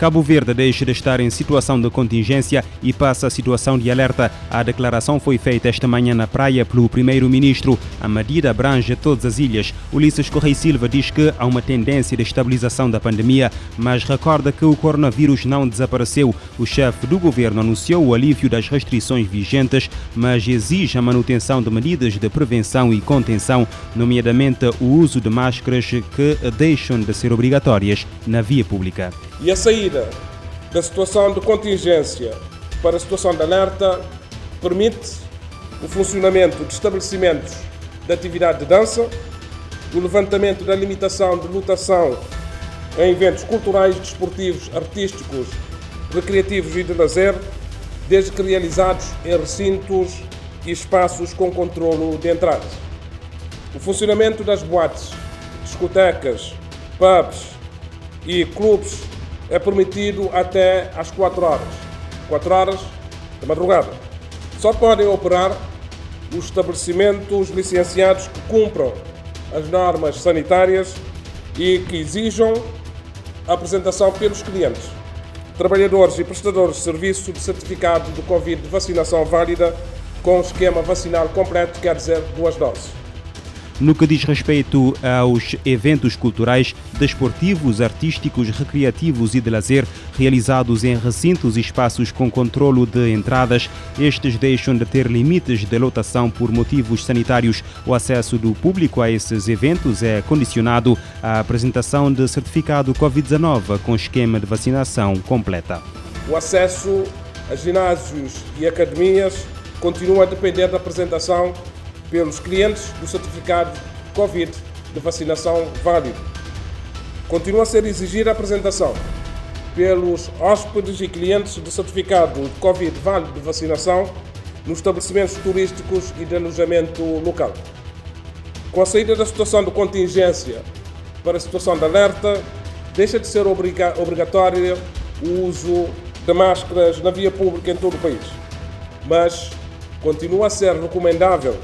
Cabo Verde deixa de estar em situação de contingência e passa a situação de alerta. A declaração foi feita esta manhã na praia pelo primeiro-ministro. A medida abrange todas as ilhas. Ulisses Correia Silva diz que há uma tendência de estabilização da pandemia, mas recorda que o coronavírus não desapareceu. O chefe do governo anunciou o alívio das restrições vigentes, mas exige a manutenção de medidas de prevenção e contenção, nomeadamente o uso de máscaras que deixam de ser obrigatórias na via pública. E a saída da situação de contingência para a situação de alerta permite o funcionamento de estabelecimentos de atividade de dança, o levantamento da limitação de lotação em eventos culturais, desportivos, artísticos, recreativos e de lazer, desde que realizados em recintos e espaços com controlo de entrada. O funcionamento das boates, discotecas, pubs e clubes é permitido até às 4 horas. 4 horas da madrugada. Só podem operar os estabelecimentos licenciados que cumpram as normas sanitárias e que exijam a apresentação pelos clientes, trabalhadores e prestadores de serviço de certificado de Covid de vacinação válida com esquema vacinal completo, quer dizer, duas doses. No que diz respeito aos eventos culturais, desportivos, artísticos, recreativos e de lazer realizados em recintos e espaços com controlo de entradas, estes deixam de ter limites de lotação por motivos sanitários. O acesso do público a esses eventos é condicionado à apresentação de certificado Covid-19 com esquema de vacinação completa. O acesso a ginásios e academias continua a depender da apresentação pelos clientes do certificado Covid de vacinação válido. Continua a ser exigida a apresentação pelos hóspedes e clientes do certificado Covid válido de vacinação nos estabelecimentos turísticos e de alojamento local. Com a saída da situação de contingência para a situação de alerta, deixa de ser obrigatório o uso de máscaras na via pública em todo o país, mas continua a ser recomendável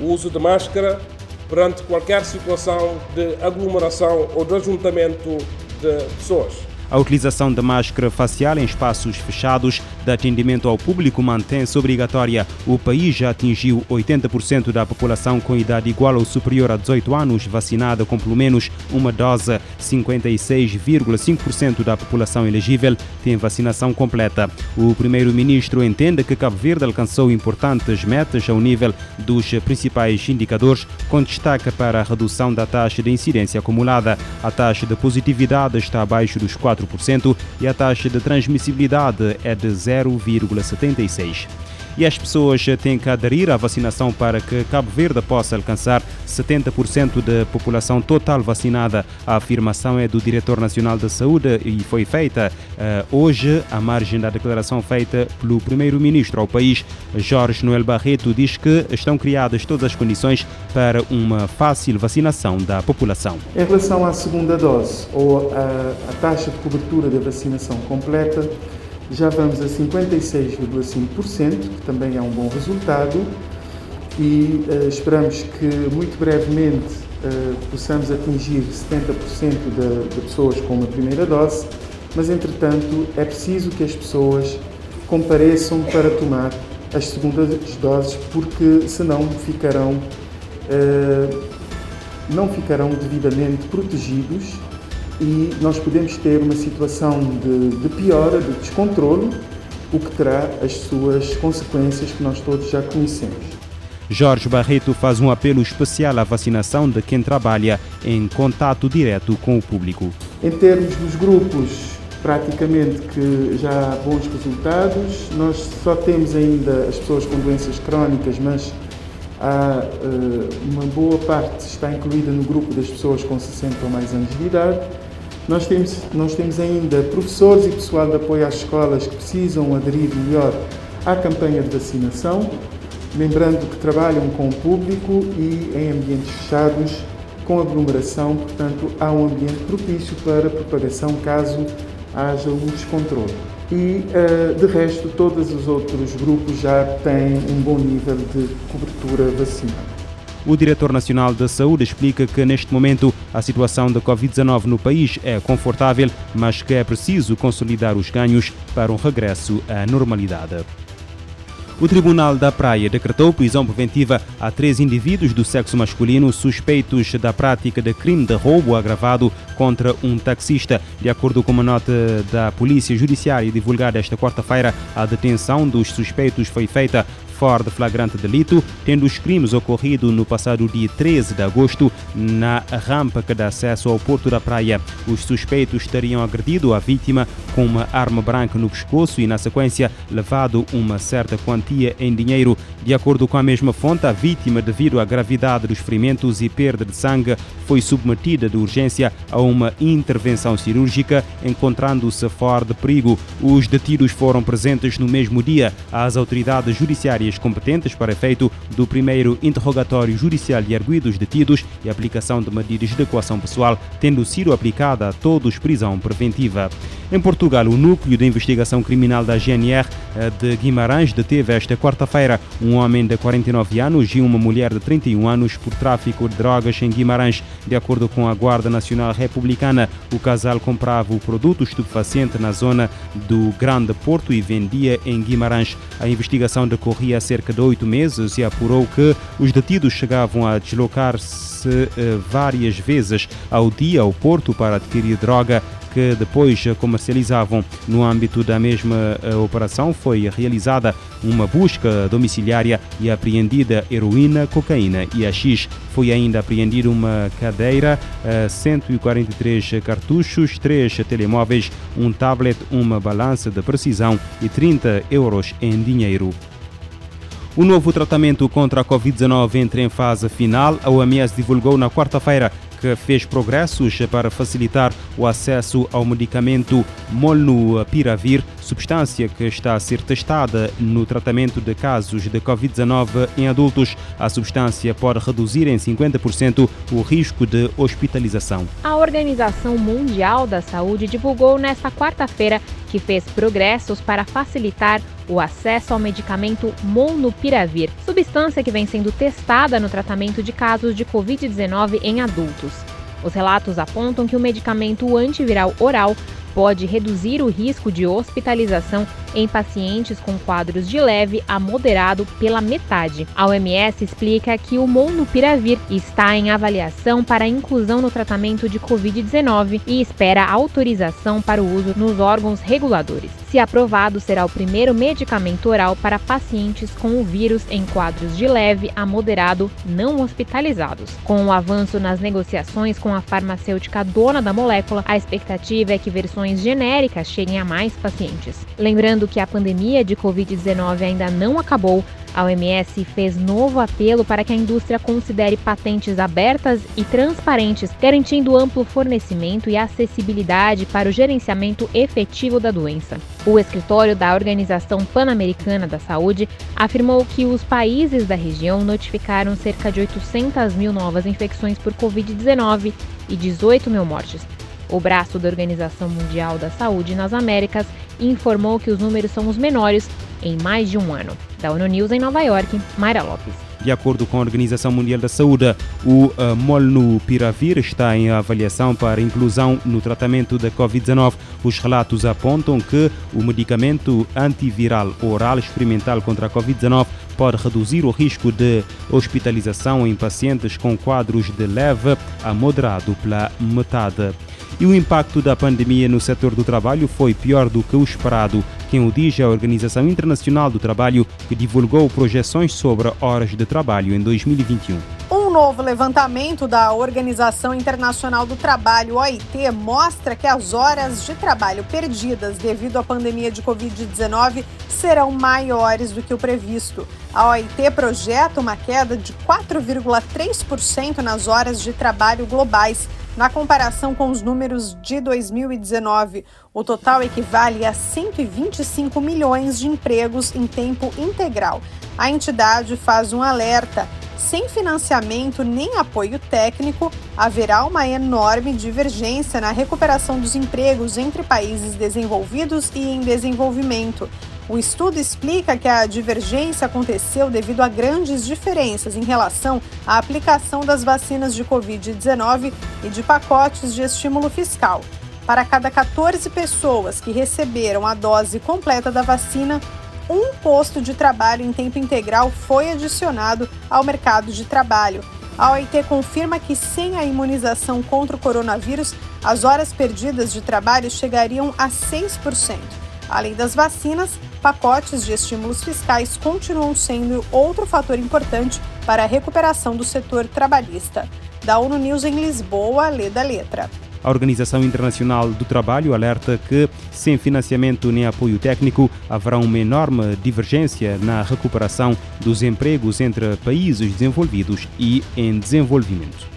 o uso de máscara perante qualquer situação de aglomeração ou de ajuntamento de pessoas. A utilização da máscara facial em espaços fechados de atendimento ao público mantém-se obrigatória. O país já atingiu 80% da população com idade igual ou superior a 18 anos vacinada com pelo menos uma dose. 56,5% da população elegível tem vacinação completa. O primeiro-ministro entende que Cabo Verde alcançou importantes metas ao nível dos principais indicadores, com destaque para a redução da taxa de incidência acumulada. A taxa de positividade está abaixo dos 4 4% e a taxa de transmissibilidade é de 0,76% e as pessoas têm que aderir à vacinação para que Cabo Verde possa alcançar 70% da população total vacinada. A afirmação é do Diretor Nacional da Saúde e foi feita uh, hoje à margem da declaração feita pelo Primeiro-Ministro ao país. Jorge Noel Barreto diz que estão criadas todas as condições para uma fácil vacinação da população. Em relação à segunda dose ou à, à taxa de cobertura da vacinação completa, já vamos a 56,5%, que também é um bom resultado, e uh, esperamos que muito brevemente uh, possamos atingir 70% de, de pessoas com uma primeira dose, mas entretanto é preciso que as pessoas compareçam para tomar as segundas doses, porque senão ficarão, uh, não ficarão devidamente protegidos e nós podemos ter uma situação de, de piora, de descontrole, o que terá as suas consequências que nós todos já conhecemos. Jorge Barreto faz um apelo especial à vacinação de quem trabalha em contato direto com o público. Em termos dos grupos, praticamente que já há bons resultados. Nós só temos ainda as pessoas com doenças crónicas, mas há uh, uma boa parte está incluída no grupo das pessoas com 60 ou mais anos de idade. Nós temos, nós temos ainda professores e pessoal de apoio às escolas que precisam aderir melhor à campanha de vacinação, lembrando que trabalham com o público e em ambientes fechados, com aglomeração, portanto, há um ambiente propício para propagação caso haja um descontrole. E, eh, de resto, todos os outros grupos já têm um bom nível de cobertura vacinal. O diretor nacional da saúde explica que neste momento a situação da Covid-19 no país é confortável, mas que é preciso consolidar os ganhos para um regresso à normalidade. O Tribunal da Praia decretou prisão preventiva a três indivíduos do sexo masculino suspeitos da prática de crime de roubo agravado contra um taxista. De acordo com uma nota da Polícia Judiciária divulgada esta quarta-feira, a detenção dos suspeitos foi feita fora de flagrante delito, tendo os crimes ocorrido no passado dia 13 de agosto na rampa que dá acesso ao Porto da Praia. Os suspeitos teriam agredido a vítima com uma arma branca no pescoço e, na sequência, levado uma certa quantia em dinheiro. De acordo com a mesma fonte, a vítima, devido à gravidade dos ferimentos e perda de sangue, foi submetida de urgência a uma intervenção cirúrgica, encontrando-se fora de perigo. Os detidos foram presentes no mesmo dia. As autoridades judiciárias áreas competentes para efeito do primeiro interrogatório judicial de arguidos detidos e aplicação de medidas de equação pessoal, tendo sido aplicada a todos prisão preventiva. Em Portugal, o Núcleo de Investigação Criminal da GNR eh, de Guimarães deteve esta quarta-feira um homem de 49 anos e uma mulher de 31 anos por tráfico de drogas em Guimarães. De acordo com a Guarda Nacional Republicana, o casal comprava o produto estupefaciente na zona do Grande Porto e vendia em Guimarães. A investigação decorria há cerca de oito meses e apurou que os detidos chegavam a deslocar-se eh, várias vezes ao dia ao Porto para adquirir droga que depois comercializavam. No âmbito da mesma eh, operação foi realizada uma busca domiciliária e apreendida heroína, cocaína e AX. Foi ainda apreendida uma cadeira, 143 eh, cartuchos, 3 telemóveis, um tablet, uma balança de precisão e 30 euros em dinheiro. O novo tratamento contra a Covid-19 entra em fase final. A OMS divulgou na quarta-feira que fez progressos para facilitar o acesso ao medicamento Molnupiravir, substância que está a ser testada no tratamento de casos de Covid-19 em adultos. A substância pode reduzir em 50% o risco de hospitalização. A Organização Mundial da Saúde divulgou nesta quarta-feira que fez progressos para facilitar o acesso ao medicamento Molnupiravir, substância que vem sendo testada no tratamento de casos de Covid-19 em adultos. Os relatos apontam que o medicamento antiviral oral pode reduzir o risco de hospitalização em pacientes com quadros de leve a moderado pela metade. A OMS explica que o Molnupiravir está em avaliação para inclusão no tratamento de Covid-19 e espera autorização para o uso nos órgãos reguladores. Se aprovado, será o primeiro medicamento oral para pacientes com o vírus em quadros de leve a moderado não hospitalizados. Com o avanço nas negociações com a farmacêutica dona da molécula, a expectativa é que genéricas cheguem a mais pacientes. Lembrando que a pandemia de Covid-19 ainda não acabou, a OMS fez novo apelo para que a indústria considere patentes abertas e transparentes, garantindo amplo fornecimento e acessibilidade para o gerenciamento efetivo da doença. O escritório da Organização Pan-Americana da Saúde afirmou que os países da região notificaram cerca de 800 mil novas infecções por Covid-19 e 18 mil mortes. O braço da Organização Mundial da Saúde nas Américas informou que os números são os menores em mais de um ano. Da ONU News em Nova York, Mayra Lopes. De acordo com a Organização Mundial da Saúde, o uh, Molnupiravir está em avaliação para inclusão no tratamento da Covid-19. Os relatos apontam que o medicamento antiviral oral experimental contra a Covid-19 pode reduzir o risco de hospitalização em pacientes com quadros de leve a moderado pela metade. E o impacto da pandemia no setor do trabalho foi pior do que o esperado. Quem o diz é a Organização Internacional do Trabalho, que divulgou projeções sobre horas de trabalho em 2021. Um novo levantamento da Organização Internacional do Trabalho, OIT, mostra que as horas de trabalho perdidas devido à pandemia de Covid-19 serão maiores do que o previsto. A OIT projeta uma queda de 4,3% nas horas de trabalho globais na comparação com os números de 2019, o total equivale a 125 milhões de empregos em tempo integral. A entidade faz um alerta: sem financiamento nem apoio técnico, haverá uma enorme divergência na recuperação dos empregos entre países desenvolvidos e em desenvolvimento. O estudo explica que a divergência aconteceu devido a grandes diferenças em relação à aplicação das vacinas de Covid-19 e de pacotes de estímulo fiscal. Para cada 14 pessoas que receberam a dose completa da vacina, um posto de trabalho em tempo integral foi adicionado ao mercado de trabalho. A OIT confirma que sem a imunização contra o coronavírus, as horas perdidas de trabalho chegariam a 6%. Além das vacinas, pacotes de estímulos fiscais continuam sendo outro fator importante para a recuperação do setor trabalhista. Da ONU News em Lisboa, lê da letra. A Organização Internacional do Trabalho alerta que, sem financiamento nem apoio técnico, haverá uma enorme divergência na recuperação dos empregos entre países desenvolvidos e em desenvolvimento.